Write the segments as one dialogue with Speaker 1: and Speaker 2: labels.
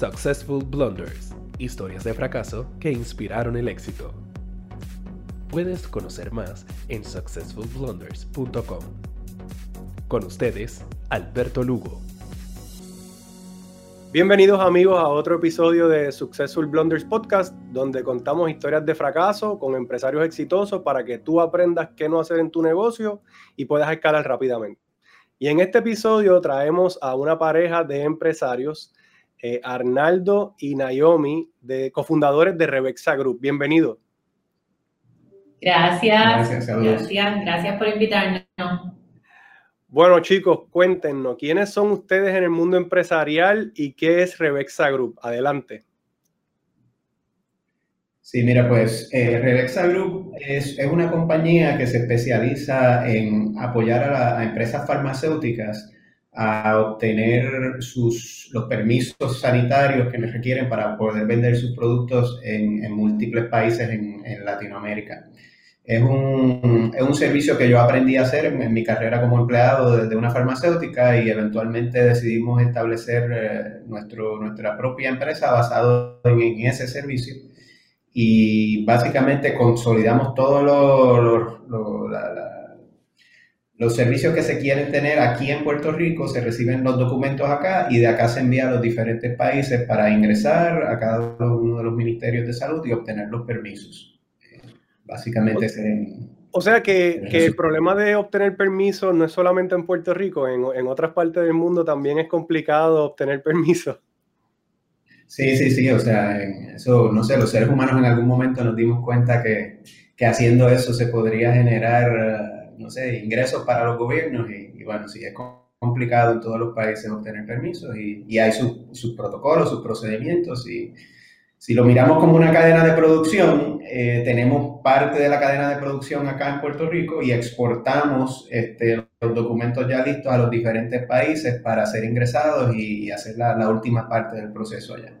Speaker 1: Successful Blunders, historias de fracaso que inspiraron el éxito. Puedes conocer más en successfulblunders.com. Con ustedes, Alberto Lugo.
Speaker 2: Bienvenidos amigos a otro episodio de Successful Blunders Podcast, donde contamos historias de fracaso con empresarios exitosos para que tú aprendas qué no hacer en tu negocio y puedas escalar rápidamente. Y en este episodio traemos a una pareja de empresarios, eh, Arnaldo y Naomi, de cofundadores de Rebexa Group. Bienvenidos.
Speaker 3: Gracias, gracias, gracias, gracias por invitarnos.
Speaker 2: Bueno, chicos, cuéntenos, ¿quiénes son ustedes en el mundo empresarial y qué es Rebexa Group? Adelante.
Speaker 4: Sí, mira, pues eh, Rebexa Group es, una compañía que se especializa en apoyar a, empresas farmacéuticas a obtener sus, los permisos sanitarios que requieren para poder vender sus productos en, múltiples países en, en Latinoamérica. Es un, es un, servicio que yo aprendí a hacer en, mi carrera como empleado de, una farmacéutica y eventualmente decidimos establecer eh, nuestro, nuestra propia empresa basado en, ese servicio. Y básicamente consolidamos todos los, los servicios que se quieren tener aquí en Puerto Rico, se reciben los documentos acá y de acá se envía a los diferentes países para ingresar a cada uno de los ministerios de salud y obtener los permisos. Básicamente
Speaker 2: O sea que, el problema de obtener permiso no es solamente en Puerto Rico, en, otras partes del mundo también es complicado obtener permiso.
Speaker 4: Sí, sí, sí, o sea, eso, no sé, los seres humanos en algún momento nos dimos cuenta que, haciendo eso se podría generar, no sé, ingresos para los gobiernos y, bueno, sí, es complicado en todos los países obtener permisos y, hay sus protocolos, sus procedimientos y si lo miramos como una cadena de producción, eh, tenemos parte de la cadena de producción acá en Puerto Rico y exportamos este, los documentos ya listos a los diferentes países para ser ingresados y, hacer la, última parte del proceso allá.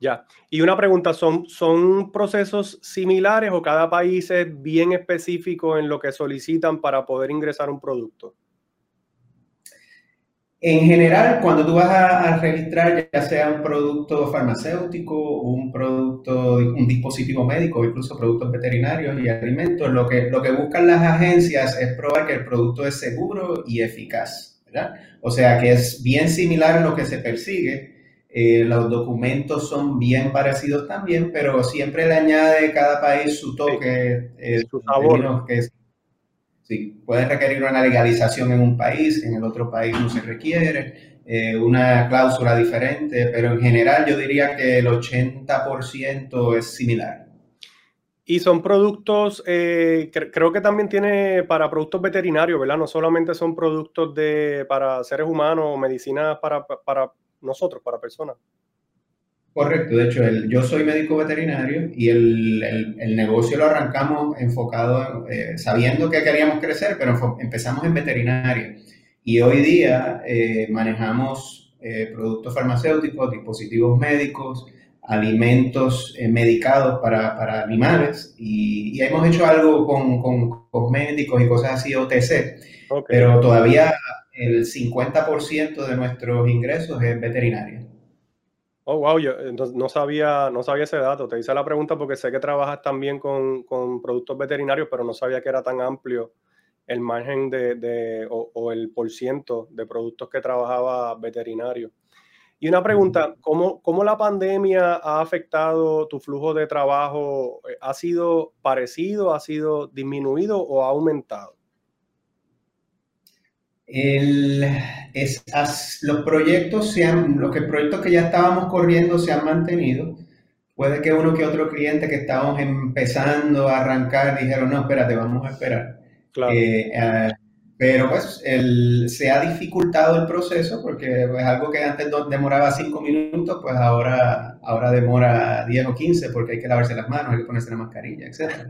Speaker 2: Ya, y una pregunta, ¿son, ¿son procesos similares o cada país es bien específico en lo que solicitan para poder ingresar un producto?
Speaker 4: En general, cuando tú vas a, registrar ya sea un producto farmacéutico, un producto, un dispositivo médico, incluso productos veterinarios y alimentos, lo que, lo que buscan las agencias es probar que el producto es seguro y eficaz, ¿verdad? O sea, que es bien similar a lo que se persigue. Eh, los documentos son bien parecidos también, pero siempre le añade cada país su toque, eh, su sabor. Que es, Sí, puede requerir una legalización en un país, en el otro país no se requiere, eh, una cláusula diferente, pero en general yo diría que el 80% es similar.
Speaker 2: Y son productos, eh, creo que también tiene para productos veterinarios, ¿verdad? No solamente son productos de, para seres humanos o medicinas para, para nosotros, para personas.
Speaker 4: Correcto, de hecho, yo soy médico veterinario y el, negocio lo arrancamos enfocado, eh, sabiendo que queríamos crecer, pero empezamos en veterinaria. Y hoy día eh, manejamos eh, productos farmacéuticos, dispositivos médicos, alimentos medicados para, animales y, hemos hecho algo con, cosméticos y cosas así, OTC, pero todavía el 50% de nuestros ingresos es veterinaria.
Speaker 2: Oh, wow, yo no sabía, no sabía ese dato. Te hice la pregunta porque sé que trabajas también con, productos veterinarios, pero no sabía que era tan amplio el margen de, o, el por ciento de productos que trabajaba veterinario. Y una pregunta, ¿cómo, ¿cómo, la pandemia ha afectado tu flujo de trabajo? ¿Ha sido parecido, ha sido disminuido o ha aumentado?
Speaker 4: El, es, los proyectos se los que, proyectos que ya estábamos corriendo se han mantenido. Puede que uno que otro cliente que estábamos empezando a arrancar dijeron, no, espérate, vamos a esperar. Eh, eh, pero pues el, se ha dificultado el proceso porque es pues, algo que antes demoraba cinco minutos, pues ahora, ahora demora 10 o 15 porque hay que lavarse las manos, hay que ponerse la mascarilla, etc.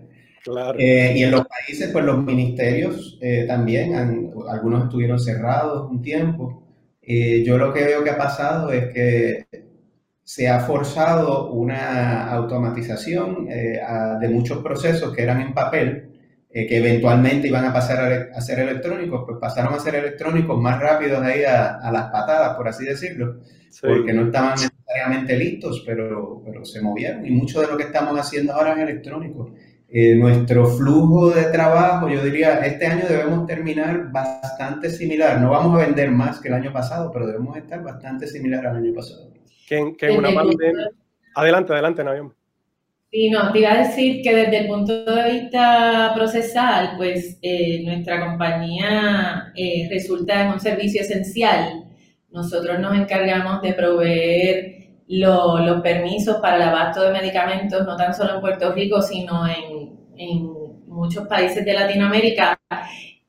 Speaker 4: Eh, y en los países, pues los ministerios eh, también, algunos estuvieron cerrados un tiempo. Eh, yo lo que veo que ha pasado es que se ha forzado una automatización de muchos procesos que eran en papel eh, que eventualmente iban a pasar a, ser electrónicos, pues pasaron a ser electrónicos más rápidos ahí a, las patadas, por así decirlo, porque no estaban necesariamente listos, pero, pero se movieron. Y mucho de lo que estamos haciendo ahora es electrónico. Eh, nuestro flujo de trabajo, yo diría, este año debemos terminar bastante similar. No vamos a vender más que el año pasado, pero debemos estar bastante similar al año pasado.
Speaker 2: Que, que una Adelante, adelante, Navión.
Speaker 3: Sí, no, te iba a decir que desde el punto de vista procesal, pues eh, nuestra compañía eh, resulta en un servicio esencial. Nosotros nos encargamos de proveer los permisos para el abasto de medicamentos, no tan solo en Puerto Rico, sino en, muchos países de Latinoamérica.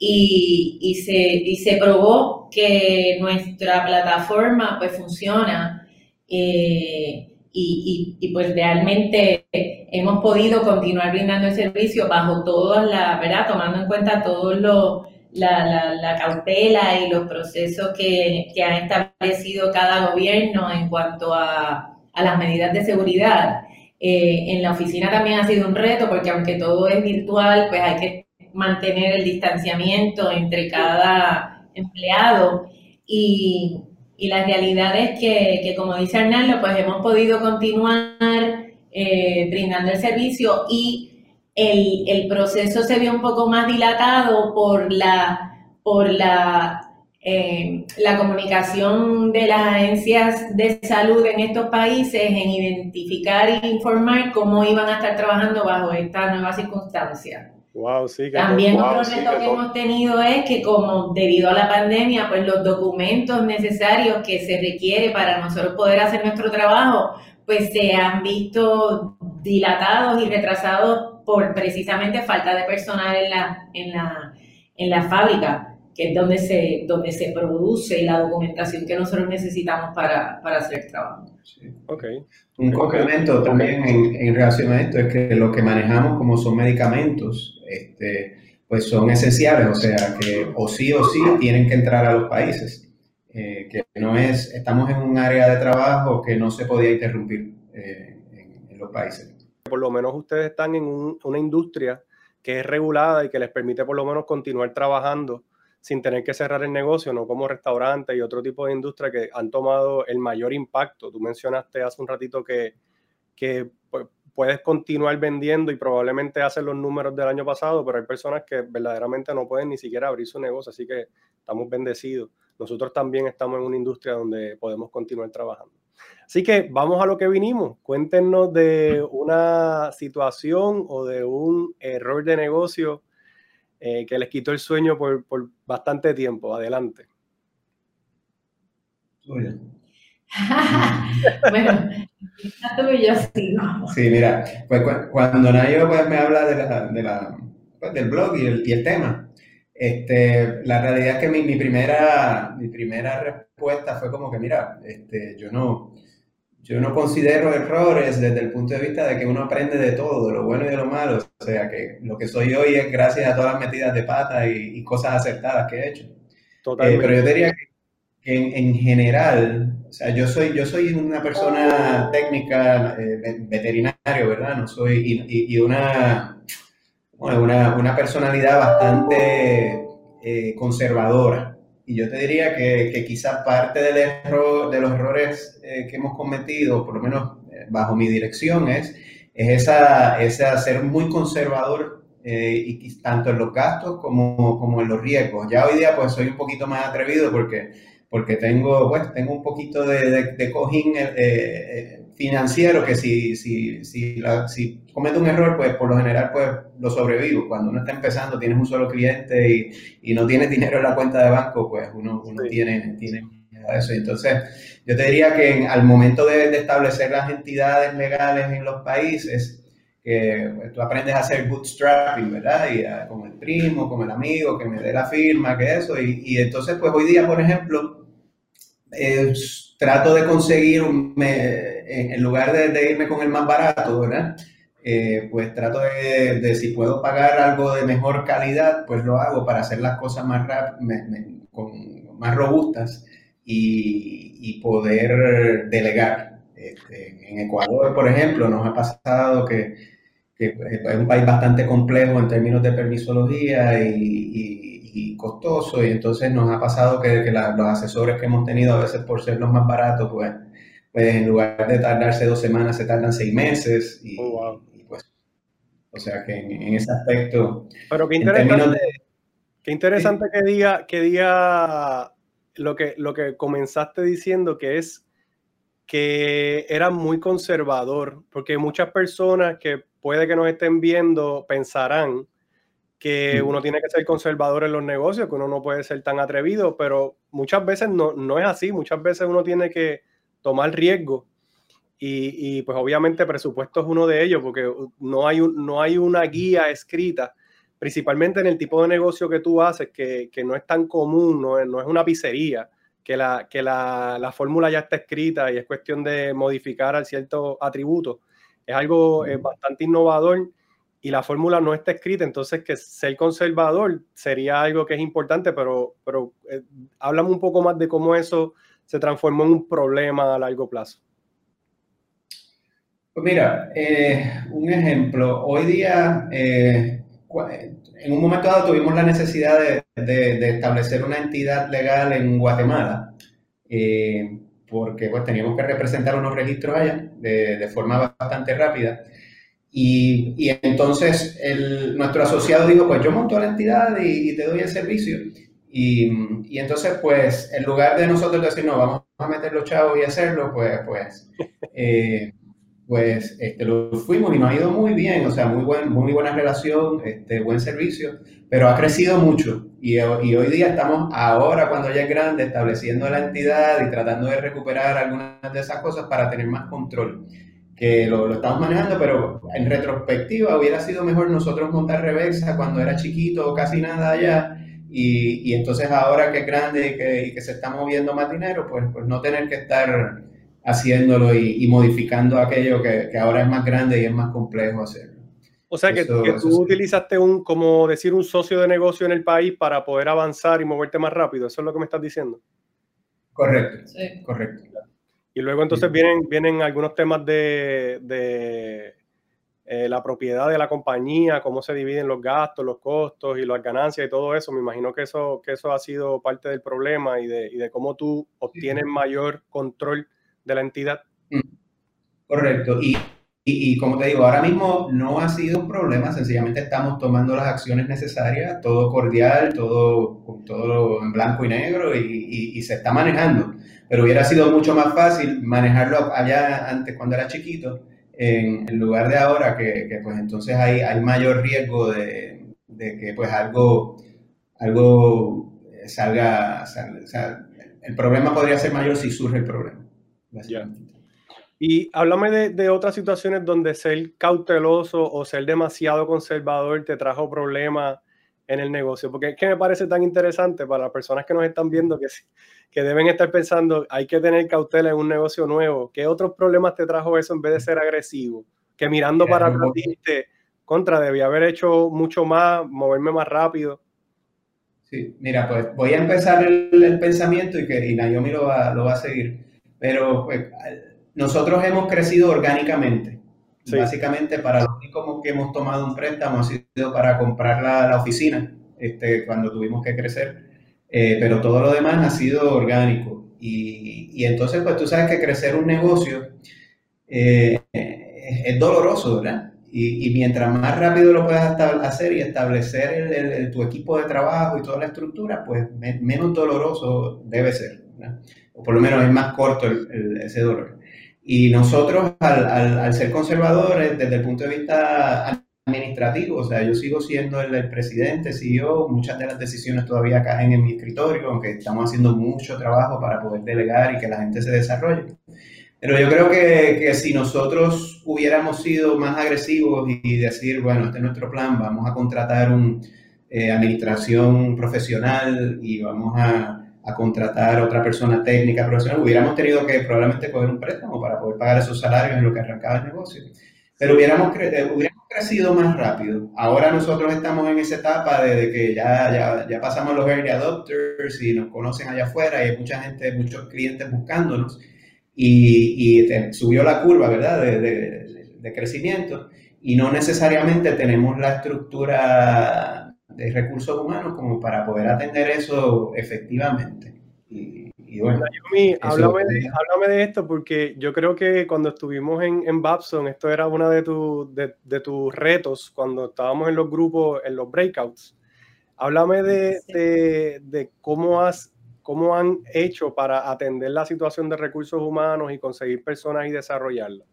Speaker 3: Y, se, y se probó que nuestra plataforma pues funciona. Eh, y, y, pues realmente hemos podido continuar brindando el servicio bajo todas la, ¿verdad? Tomando en cuenta todo lo, la, la, cautela y los procesos que, que ha establecido cada gobierno en cuanto a, a las medidas de seguridad. Eh, en la oficina también ha sido un reto porque aunque todo es virtual, pues hay que mantener el distanciamiento entre cada empleado. Y, y la realidad es que, que como dice Arnaldo, pues hemos podido continuar eh, brindando el servicio y el, el, proceso se vio un poco más dilatado por la, por la, eh, la comunicación de las agencias de salud en estos países en identificar e informar cómo iban a estar trabajando bajo esta nueva circunstancia. También otro reto que, hemos tenido es que como debido a la pandemia, pues los documentos necesarios que se requiere para nosotros poder hacer nuestro trabajo, pues se han visto dilatados y retrasados por precisamente falta de personal en la, en la, en la fábrica que es donde se, donde se produce la documentación que nosotros necesitamos para, para hacer el trabajo.
Speaker 4: Un complemento también en, en, relación a esto es que lo que manejamos como son medicamentos, este, pues son esenciales, o sea que o sí o sí tienen que entrar a los países. Eh, que no es, estamos en un área de trabajo que no se podía interrumpir eh, en, los países.
Speaker 2: Por lo menos ustedes están en una industria que es regulada y que les permite por lo menos continuar trabajando sin tener que cerrar el negocio, no como restaurantes y otro tipo de industria que han tomado el mayor impacto. Tú mencionaste hace un ratito que, que pues, puedes continuar vendiendo y probablemente hacer los números del año pasado, pero hay personas que verdaderamente no pueden ni siquiera abrir su negocio, así que estamos bendecidos. Nosotros también estamos en una industria donde podemos continuar trabajando. Así que vamos a lo que vinimos. Cuéntenos de una situación o de un error de negocio eh, que les quitó el sueño por, por bastante tiempo. Adelante.
Speaker 3: bueno, yo sí.
Speaker 4: Sí, mira, pues cuando Nayo pues, me habla de la, de la, pues, del blog y el, y el, tema, este, la realidad es que mi, mi, primera, mi primera respuesta fue como que, mira, este, yo no, yo no considero errores desde el punto de vista de que uno aprende de todo, de lo bueno y de lo malo. O sea, que lo que soy hoy es gracias a todas las metidas de pata y, cosas acertadas que he hecho. Eh, pero yo diría que, en, general, o sea, yo soy, yo soy una persona técnica, eh, veterinario, ¿verdad? No soy, y, una, una, una, personalidad bastante eh, conservadora. Y yo te diría que, que quizás parte del error, de los errores eh, que hemos cometido, por lo menos eh, bajo mi dirección, es, es esa, esa ser muy conservador eh, tanto en los gastos como, como en los riesgos. Ya hoy día pues soy un poquito más atrevido porque, porque tengo, pues, tengo un poquito de, de, cojín financiero que si, si, si, la, si comete un error, pues por lo general pues lo sobrevivo. Cuando uno está empezando, tienes un solo cliente y, y no tienes dinero en la cuenta de banco, pues uno, uno tiene, tiene eso. Entonces, yo te diría que al momento de, establecer las entidades legales en los países, que pues, tú aprendes a hacer bootstrapping, ¿verdad? Y con el primo, con el amigo, que me dé la firma, que eso. Y, y entonces, pues hoy día, por ejemplo, trato de conseguir, un, en lugar de, irme con el más barato, ¿verdad? Eh, pues trato de, si puedo pagar algo de mejor calidad, pues lo hago para hacer las cosas más, con, más robustas y, poder delegar. Este, en Ecuador, por ejemplo, nos ha pasado que, que es un país bastante complejo en términos de permisología y, costoso, y entonces nos ha pasado que, los asesores que hemos tenido, a veces por ser los más baratos, pues, pues en lugar de tardarse dos semanas, se tardan seis meses. Y, oh, pues, o sea que en, ese aspecto.
Speaker 2: Pero qué interesante, qué interesante que diga, que diga lo que, lo que comenzaste diciendo, que es que era muy conservador, porque muchas personas que puede que nos estén viendo pensarán que uno tiene que ser conservador en los negocios, que uno no puede ser tan atrevido, pero muchas veces no, no es así, muchas veces uno tiene que tomar riesgo y, y, pues obviamente presupuesto es uno de ellos, porque no hay, un, no hay una guía escrita, principalmente en el tipo de negocio que tú haces, que, que no es tan común, no es, no es una pizzería que la, que la, la fórmula ya está escrita y es cuestión de modificar al cierto atributo. Es algo eh, bastante innovador y la fórmula no está escrita, entonces que ser conservador sería algo que es importante, pero, pero eh, háblame un poco más de cómo eso se transformó en un problema a largo plazo.
Speaker 4: Pues mira, eh, un ejemplo, hoy día en un momento dado tuvimos la necesidad de, establecer una entidad legal en Guatemala, eh, porque pues, teníamos que representar unos registros allá de, forma bastante rápida. Y, entonces nuestro asociado dijo, pues yo monto la entidad y, te doy el servicio. Y, entonces, pues, en lugar de nosotros decir, no, vamos a meter los chavos y hacerlo, pues, pues, eh, pues este, lo fuimos y nos ha ido muy bien, o sea, muy, buen, muy buena relación, este, buen servicio, pero ha crecido mucho. Y, y, hoy día estamos ahora, cuando ya es grande, estableciendo la entidad y tratando de recuperar algunas de esas cosas para tener más control, que lo, lo estamos manejando, pero en retrospectiva hubiera sido mejor nosotros montar Rebexa cuando era chiquito o casi nada allá. Y, y, entonces ahora que es grande y que, y que se está moviendo más dinero, pues, pues no tener que estar haciéndolo y, modificando aquello que, ahora es más grande y es más complejo hacerlo.
Speaker 2: O sea que, tú utilizaste un, como decir, un socio de negocio en el país para poder avanzar y moverte más rápido. Eso es lo que me estás diciendo.
Speaker 4: Correcto, sí. correcto.
Speaker 2: Y luego entonces vienen, vienen algunos temas de, eh, la propiedad de la compañía, cómo se dividen los gastos, los costos y las ganancias y todo eso. Me imagino que eso, que eso ha sido parte del problema y de, y de cómo tú obtienes mayor control de la entidad. Mm.
Speaker 4: Correcto. Y, y, como te digo, ahora mismo no ha sido un problema, sencillamente estamos tomando las acciones necesarias, todo cordial, todo, todo en blanco y negro y, y, se está manejando. Pero hubiera sido mucho más fácil manejarlo allá antes cuando era chiquito, en, lugar de ahora que, que, pues entonces hay, hay mayor riesgo de, de que pues algo, algo salga, el problema podría ser mayor si surge el problema.
Speaker 2: Y háblame de, otras situaciones donde ser cauteloso o ser demasiado conservador te trajo problemas en el negocio, porque es que me parece tan interesante para las personas que nos están viendo que, que deben estar pensando, hay que tener cautela en un negocio nuevo. ¿Qué otros problemas te trajo eso en vez de ser agresivo? Que mirando para atrás contra, debía haber hecho mucho más, moverme más rápido.
Speaker 4: Sí, mira, pues voy a empezar el, pensamiento y que y Naomi lo va, lo va a seguir pero pues, nosotros hemos crecido orgánicamente. Básicamente, para lo único que hemos tomado un préstamo ha sido para comprar la, oficina este, cuando tuvimos que crecer. Eh, pero todo lo demás ha sido orgánico. Y, y, entonces, pues tú sabes que crecer un negocio eh, es, doloroso, ¿verdad? Y, y, mientras más rápido lo puedas hacer y establecer el, tu equipo de trabajo y toda la estructura, pues menos doloroso debe ser. ¿verdad? o por lo menos es más corto ese dolor. Y nosotros, al, ser conservadores, desde el punto de vista administrativo, o sea, yo sigo siendo el, presidente, CEO, muchas de las decisiones todavía caen en mi escritorio, aunque estamos haciendo mucho trabajo para poder delegar y que la gente se desarrolle. Pero yo creo que, que si nosotros hubiéramos sido más agresivos y, decir, bueno, este es nuestro plan, vamos a contratar una eh, administración profesional y vamos a a contratar a otra persona técnica, profesional, hubiéramos tenido que probablemente coger un préstamo para poder pagar esos salarios en lo que arrancaba el negocio. Pero hubiéramos, eh, hubiéramos crecido más rápido. Ahora nosotros estamos en esa etapa de, que ya, ya, ya, pasamos los early adopters y nos conocen allá afuera y hay mucha gente, muchos clientes buscándonos y, y subió la curva, ¿verdad?, de, de, de crecimiento. y no necesariamente tenemos la estructura de recursos humanos como para poder atender eso efectivamente. Y, bueno,
Speaker 2: háblame, de, esto porque yo creo que cuando estuvimos en, en Babson, esto era uno de, de, de, tus retos cuando estábamos en los grupos, en los breakouts. Háblame de, de cómo, has, cómo han hecho para atender la situación de recursos humanos y conseguir personas y desarrollarla.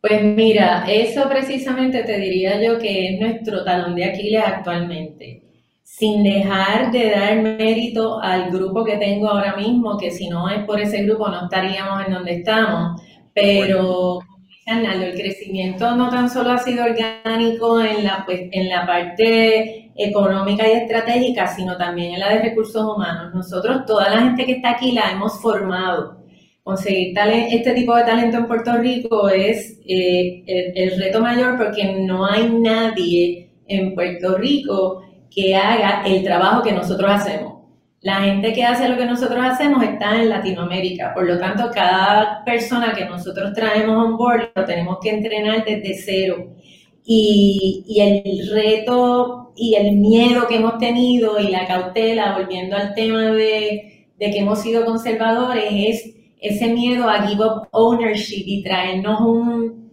Speaker 3: Pues mira, eso precisamente te diría yo que es nuestro talón de Aquiles actualmente. Sin dejar de dar mérito al grupo que tengo ahora mismo, que si no es por ese grupo no estaríamos en donde estamos. Pero, Arnaldo, el crecimiento no tan solo ha sido orgánico en la, pues, en la parte económica y estratégica, sino también en la de recursos humanos. Nosotros, toda la gente que está aquí, la hemos formado conseguir este tipo de talento en Puerto Rico es eh, el, reto mayor porque no hay nadie en Puerto Rico que haga el trabajo que nosotros hacemos. La gente que hace lo que nosotros hacemos está en Latinoamérica, por lo tanto cada persona que nosotros traemos on board lo tenemos que entrenar desde cero. Y, y el reto y el miedo que hemos tenido y la cautela, volviendo al tema de, de que hemos sido conservadores, es ese miedo a give up ownership y traernos un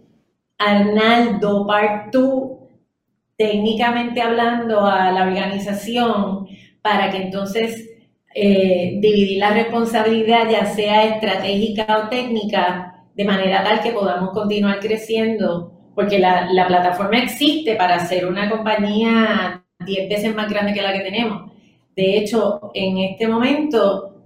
Speaker 3: Arnaldo Part 2, técnicamente hablando, a la organización para que entonces eh, dividir la responsabilidad, ya sea estratégica o técnica, de manera tal que podamos continuar creciendo, porque la, la plataforma existe para ser una compañía 10 veces más grande que la que tenemos. De hecho, en este momento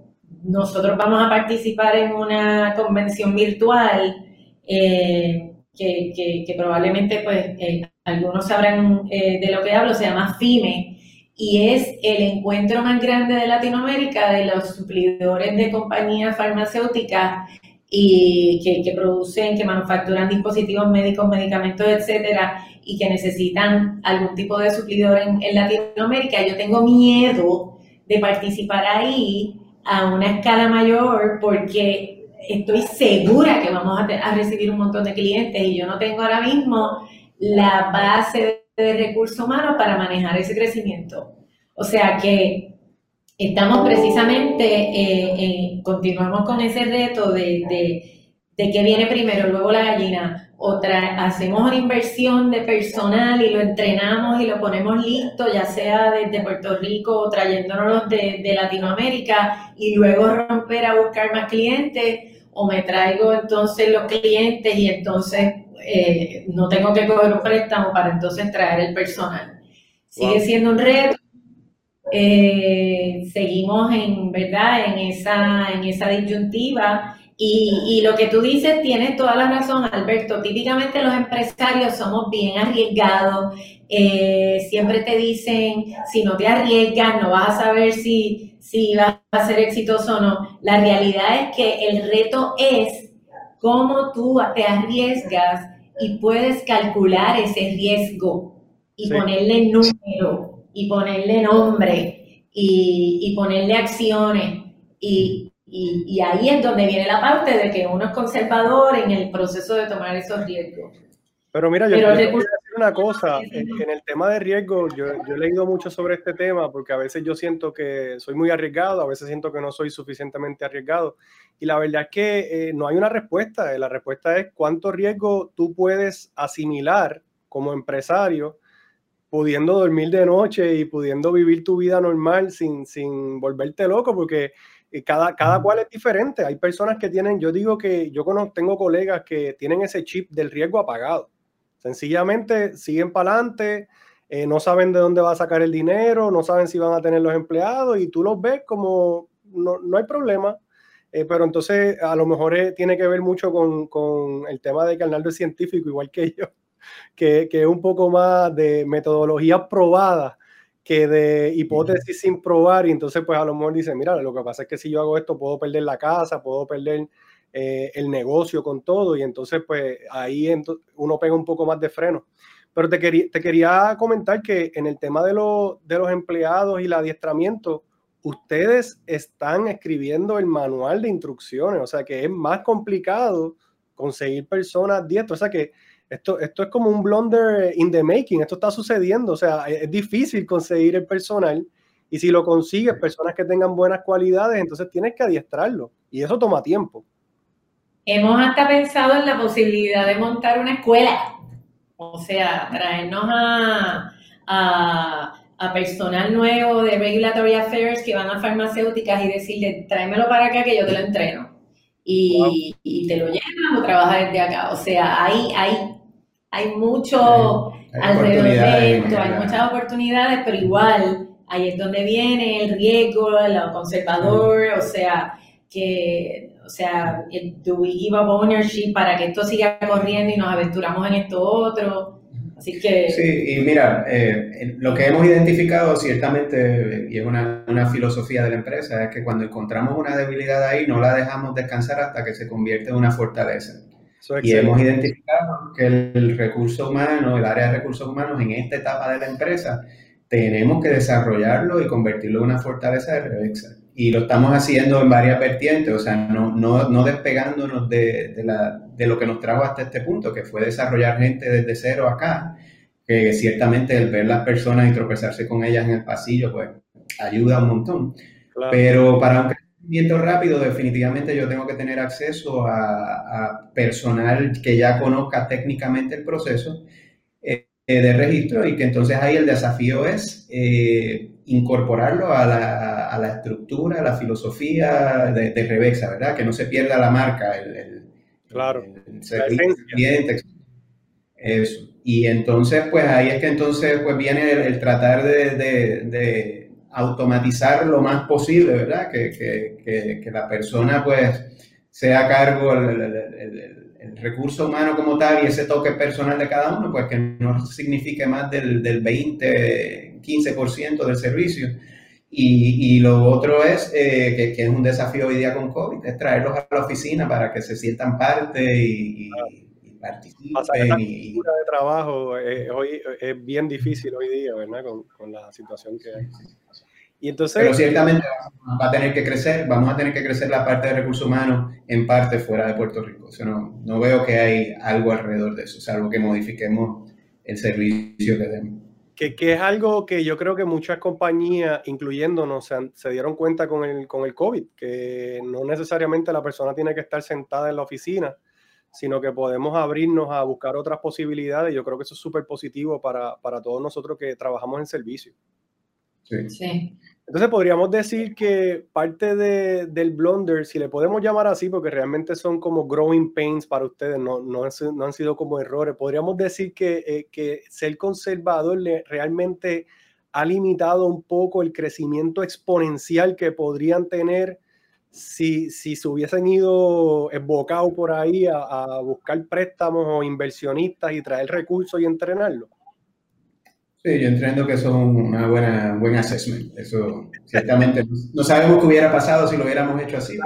Speaker 3: nosotros vamos a participar en una convención virtual eh, que, probablemente pues eh, algunos sabrán eh, de lo que hablo, se llama FIME y es el encuentro más grande de Latinoamérica de los suplidores de compañías farmacéuticas y que, producen, que manufacturan dispositivos médicos, medicamentos, etcétera, y que necesitan algún tipo de suplidor en Latinoamérica. Yo tengo miedo de participar ahí a una escala mayor porque estoy segura que vamos a, recibir un montón de clientes y yo no tengo ahora mismo la base de recursos humanos para manejar ese crecimiento. O sea que estamos precisamente, eh, eh, continuamos con ese reto de, de, de que viene primero, luego la gallina otra hacemos una inversión de personal y lo entrenamos y lo ponemos listo, ya sea desde Puerto Rico o trayéndonos de, de Latinoamérica y luego romper a buscar más clientes o me traigo entonces los clientes y entonces eh, no tengo que coger un préstamo para entonces traer el personal. Sigue siendo un reto. Eh, seguimos en verdad en esa, en esa disyuntiva y, lo que tú dices tiene toda la razón, Alberto. Típicamente los empresarios somos bien arriesgados. Eh, siempre te dicen, si no te arriesgas, no vas a saber si, si vas a ser exitoso o no. La realidad es que el reto es cómo tú te arriesgas y puedes calcular ese riesgo y ponerle número y ponerle nombre y, y ponerle acciones. Y, y, ahí es donde viene la parte de que uno es conservador en el proceso de tomar esos riesgos.
Speaker 2: Pero mira, yo, quiero decir una cosa, en, el tema de riesgo, yo, he leído mucho sobre este tema porque a veces yo siento que soy muy arriesgado, a veces siento que no soy suficientemente arriesgado. Y la verdad es que eh, no hay una respuesta. La respuesta es cuánto riesgo tú puedes asimilar como empresario, pudiendo dormir de noche y pudiendo vivir tu vida normal sin, sin volverte loco, porque cada, cada cual es diferente. Hay personas que tienen, yo digo que yo conozco, tengo colegas que tienen ese chip del riesgo apagado. Sencillamente siguen para adelante, eh, no saben de dónde va a sacar el dinero, no saben si van a tener los empleados y tú los ves como no, no hay problema. Eh, pero entonces a lo mejor tiene que ver mucho con, con, el tema de que Arnaldo es científico, igual que yo, que, que es un poco más de metodologías probadas que de hipótesis sin probar y entonces pues a lo mejor dice, mira, lo que pasa es que si yo hago esto puedo perder la casa, puedo perder eh, el negocio con todo y entonces pues ahí uno pega un poco más de freno. Pero te, quería, te quería comentar que en el tema de, de los empleados y el adiestramiento, ustedes están escribiendo el manual de instrucciones, o sea que es más complicado conseguir personas diestras, o sea que esto, esto es como un blunder in the making, esto está sucediendo, o sea, es, difícil conseguir el personal y si lo consigues, personas que tengan buenas cualidades, entonces tienes que adiestrarlo y eso toma tiempo.
Speaker 3: Hemos hasta pensado en la posibilidad de montar una escuela, o sea, traernos a, a, personal nuevo de Regulatory Affairs que van a farmacéuticas y decirle, tráemelo para acá que yo te lo entreno. Y, y te lo llevan o trabajas desde acá. O sea, hay, hay hay mucho alrededor de esto, hay muchas oportunidades, pero igual ahí es donde viene el riesgo, el conservador, o sea, que, o sea, do we give up ownership para que esto siga corriendo y nos aventuramos en esto otro? Así que...
Speaker 4: Sí, y mira, eh, lo que hemos identificado ciertamente, y es una, una, filosofía de la empresa, es que cuando encontramos una debilidad ahí, no la dejamos descansar hasta que se convierte en una fortaleza y hemos identificado que el recurso humano, el área de recursos humanos en esta etapa de la empresa, tenemos que desarrollarlo y convertirlo en una fortaleza de Revexa. Y lo estamos haciendo en varias vertientes, o sea, no, no, no despegándonos de, de, la, de, lo que nos trajo hasta este punto, que fue desarrollar gente desde cero acá, que ciertamente el ver las personas y tropezarse con ellas en el pasillo, pues ayuda un montón. Pero para rápido, definitivamente yo tengo que tener acceso a, personal que ya conozca técnicamente el proceso eh, de registro y que entonces ahí el desafío es eh, incorporarlo a la, a la, estructura, a la filosofía de, de, Revexa, ¿verdad? Que no se pierda la marca, el,
Speaker 2: claro,
Speaker 4: cliente. Eso. Y entonces, pues ahí es que entonces pues viene el, tratar de automatizar lo más posible, ¿verdad? Que, que, que, la persona pues sea a cargo el, el, recurso humano como tal y ese toque personal de cada uno, pues que no signifique más del, del 20, 15% del servicio. Y, y, lo otro es, eh, que, que, es un desafío hoy día con COVID, es traerlos a la oficina para que se sientan parte y, y participen.
Speaker 2: Pasar y, de trabajo eh, hoy, es bien difícil hoy día, ¿verdad? Con, con la situación que hay.
Speaker 4: Y entonces, Pero ciertamente va a tener que crecer, vamos a tener que crecer la parte de recursos humanos en parte fuera de Puerto Rico. O no, no, veo que hay algo alrededor de eso, salvo que modifiquemos el servicio que demos.
Speaker 2: Que, que, es algo que yo creo que muchas compañías, incluyéndonos, se, se, dieron cuenta con el, con el COVID, que no necesariamente la persona tiene que estar sentada en la oficina, sino que podemos abrirnos a buscar otras posibilidades. Yo creo que eso es súper positivo para, para todos nosotros que trabajamos en servicio.
Speaker 4: Sí. sí.
Speaker 2: Entonces podríamos decir que parte de, del blunder, si le podemos llamar así, porque realmente son como growing pains para ustedes, no, no, han sido como errores, podríamos decir que, eh, que ser conservador le, realmente ha limitado un poco el crecimiento exponencial que podrían tener si, si se hubiesen ido embocado por ahí a, a buscar préstamos o inversionistas y traer recursos y entrenarlos.
Speaker 4: Sí, yo entiendo que eso es una buena, buen assessment. Eso ciertamente no sabemos qué hubiera pasado si lo hubiéramos hecho así,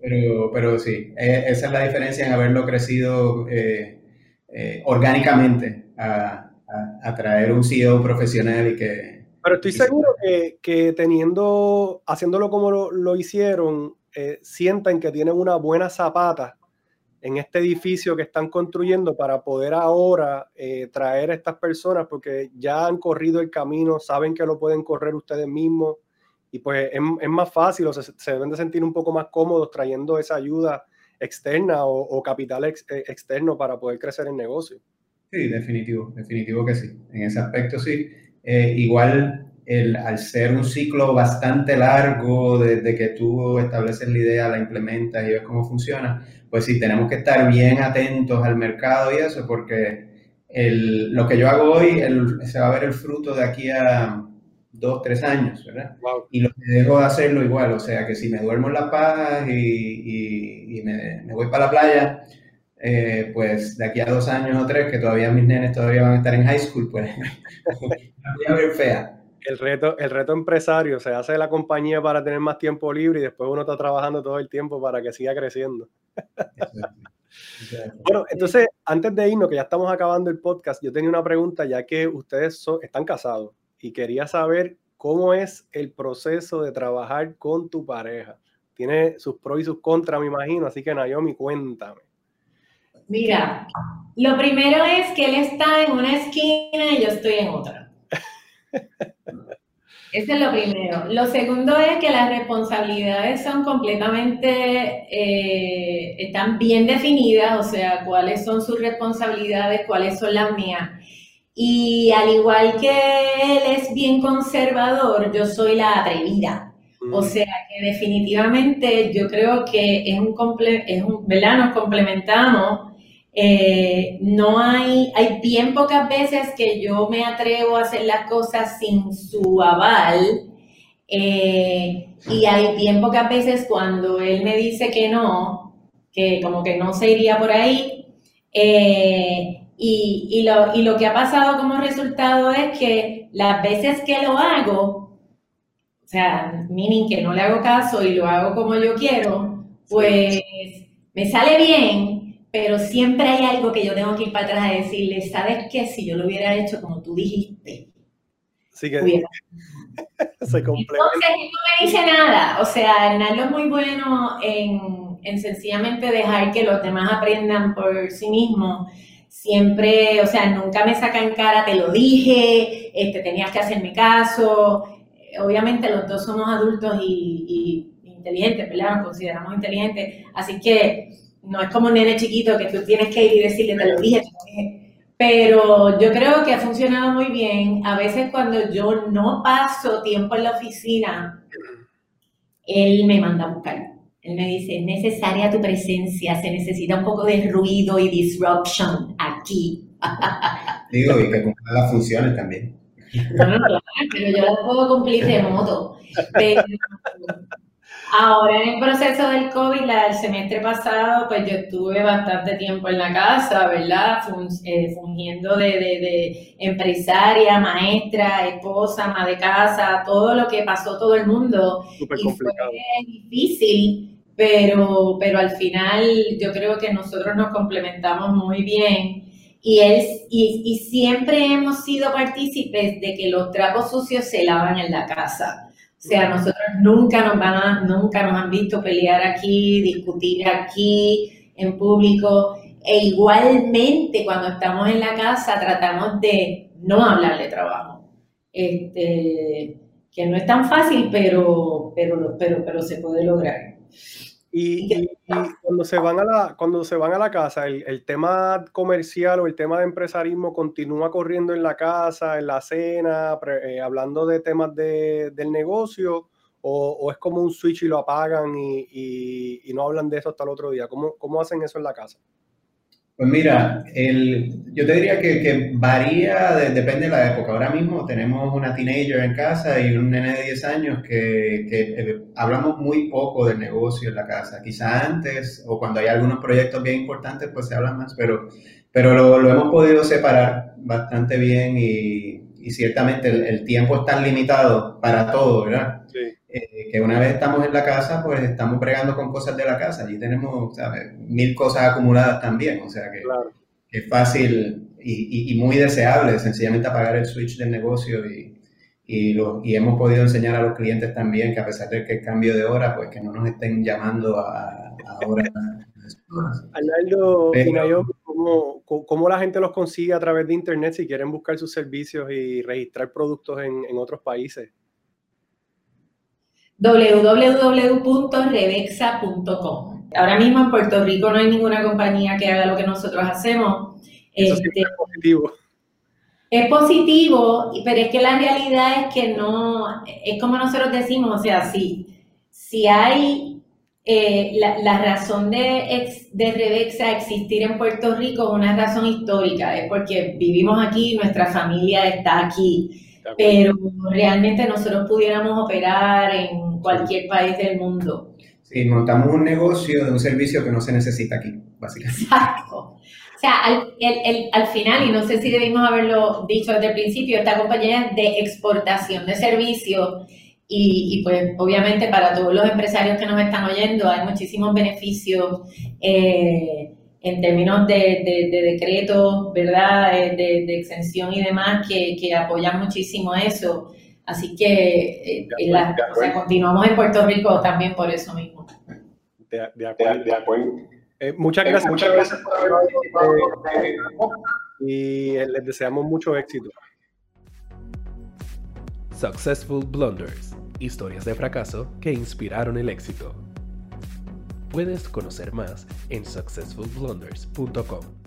Speaker 4: pero, pero, sí, e, esa es la diferencia en haberlo crecido eh, eh, orgánicamente a, a, traer un CEO profesional y que...
Speaker 2: Pero estoy seguro que, que, teniendo, haciéndolo como lo, lo hicieron, eh, sientan que tienen una buena zapata en este edificio que están construyendo para poder ahora eh, traer a estas personas porque ya han corrido el camino, saben que lo pueden correr ustedes mismos y pues es, más fácil o se, deben de sentir un poco más cómodos trayendo esa ayuda externa o, capital eh, externo para poder crecer el negocio.
Speaker 4: Sí, definitivo, definitivo que sí. En ese aspecto sí. Eh, igual el, al ser un ciclo bastante largo desde que tú estableces la idea, la implementas y ves cómo funciona, pues sí, tenemos que estar bien atentos al mercado y eso, porque el, lo que yo hago hoy se va a ver el fruto de aquí a dos, tres años, ¿verdad? Y lo que dejo de hacerlo igual, o sea, que si me duermo en La Paz y, y, me, me, voy para la playa, eh, pues de aquí a dos años o tres, que todavía mis nenes todavía van a estar en high school, pues voy a ver fea
Speaker 2: el reto, el reto empresario se hace de la compañía para tener más tiempo libre y después uno está trabajando todo el tiempo para que siga creciendo. bueno, entonces, antes de irnos, que ya estamos acabando el podcast, yo tenía una pregunta, ya que ustedes son, están casados y quería saber cómo es el proceso de trabajar con tu pareja. Tiene sus pros y sus contras, me imagino, así que Naomi, cuéntame.
Speaker 3: Mira, lo primero es que él está en una esquina y yo estoy en otra. Ese es lo primero. Lo segundo es que las responsabilidades son completamente, eh, están bien definidas, o sea, cuáles son sus responsabilidades, cuáles son las mías. Y al igual que él es bien conservador, yo soy la atrevida. O mm. sea que definitivamente yo creo que es un, es un ¿verdad? Nos complementamos. Eh, no hay, hay bien pocas veces que yo me atrevo a hacer las cosas sin su aval. Eh, y hay bien pocas veces cuando él me dice que no, que como que no se iría por ahí. Eh, y, y, lo, y lo que ha pasado como resultado es que las veces que lo hago, o sea, meaning que no le hago caso y lo hago como yo quiero, pues me sale bien, pero siempre hay algo que yo tengo que ir para atrás a decirle, ¿sabes qué? Si yo lo hubiera hecho como tú dijiste.
Speaker 2: Sí que
Speaker 3: se complementa. Entonces, no me dice nada. O sea, Hernando es muy bueno en, en sencillamente dejar que los demás aprendan por sí mismos siempre, o sea, nunca me saca en cara, te lo dije, este, tenías que hacerme caso. Obviamente los dos somos adultos y, inteligentes, ¿verdad? Nos consideramos inteligentes, así que no es como un nene chiquito que tú tienes que ir y decirle, te lo dije, te lo dije. Pero yo creo que ha funcionado muy bien. A veces cuando yo no paso tiempo en la oficina, él me manda a buscar. Él me dice, es necesaria tu presencia, se necesita un poco de ruido y disruption aquí.
Speaker 4: Digo, y que cumpla las funciones también.
Speaker 3: Bueno, claro, pero yo las puedo cumplir de modo. Pero ahora en el proceso del COVID, el semestre pasado, pues yo estuve bastante tiempo en la casa, ¿verdad? Eh, fungiendo de, de, empresaria, maestra, esposa, ama de casa, todo lo que pasó todo el mundo.
Speaker 2: Súper complicado.
Speaker 3: fue difícil pero, pero al final yo creo que nosotros nos complementamos muy bien y, él, y, y siempre hemos sido partícipes de que los trapos sucios se lavan en la casa. O sea, nosotros nunca nos, van nunca nos han visto pelear aquí, discutir aquí en público. E igualmente cuando estamos en la casa tratamos de no hablar de trabajo. Este, que no es tan fácil, pero, pero, pero, pero se puede lograr.
Speaker 2: Y, cuando, se van a la, cuando se van a la casa, el, tema comercial o el tema de empresarismo continúa corriendo en la casa, en la cena, eh, hablando de temas de, del negocio, o, es como un switch y lo apagan y, y, no hablan de eso hasta el otro día. ¿Cómo, cómo hacen eso en la casa?
Speaker 4: Pues mira, el, yo te diría que, varía, depende de la época. Ahora mismo tenemos una teenager en casa y un nene de 10 años que, que eh, hablamos muy poco del negocio en la casa. Quizá antes o cuando hay algunos proyectos bien importantes, pues se habla más, pero, pero lo, lo hemos podido separar bastante bien y, y ciertamente el, el, tiempo está limitado para todo, ¿verdad? Sí. Que una vez estamos en la casa, pues estamos bregando con cosas de la casa. Allí tenemos ¿sabes? mil cosas acumuladas también, o sea que, es fácil y, y, muy deseable sencillamente apagar el switch del negocio y, y, lo, y hemos podido enseñar a los clientes también que a pesar de que el cambio de hora, pues que no nos estén llamando a, a horas.
Speaker 2: Arnaldo, ¿cómo, ¿cómo, la gente los consigue a través de Internet si quieren buscar sus servicios y registrar productos en, en otros países?
Speaker 3: www.rebexa.com. Ahora mismo en Puerto Rico no hay ninguna compañía que haga lo que nosotros hacemos.
Speaker 2: Este, es positivo.
Speaker 3: Es positivo, pero es que la realidad es que no, es como nosotros decimos, o sea, si, si hay eh, la, razón de, de Rebexa existir en Puerto Rico es una razón histórica, es porque vivimos aquí, nuestra familia está aquí pero realmente nosotros pudiéramos operar en cualquier país del mundo.
Speaker 4: Sí, montamos un negocio de un servicio que no se necesita aquí, básicamente.
Speaker 3: Exacto. O sea, al, el, al final, y no sé si debimos haberlo dicho desde el principio, esta compañía es de exportación de servicios y, y, pues obviamente para todos los empresarios que nos están oyendo hay muchísimos beneficios. Eh, en términos de, de, decretos, ¿verdad? Eh, de, exención y demás, que, que, apoyan muchísimo eso. Así que eh, continuamos en Puerto Rico también por eso mismo.
Speaker 2: De, acuerdo. Eh, muchas gracias. muchas gracias por haber y les deseamos mucho éxito.
Speaker 1: Successful Blunders, historias de fracaso que inspiraron el éxito. Puedes conocer más en successfulblunders.com.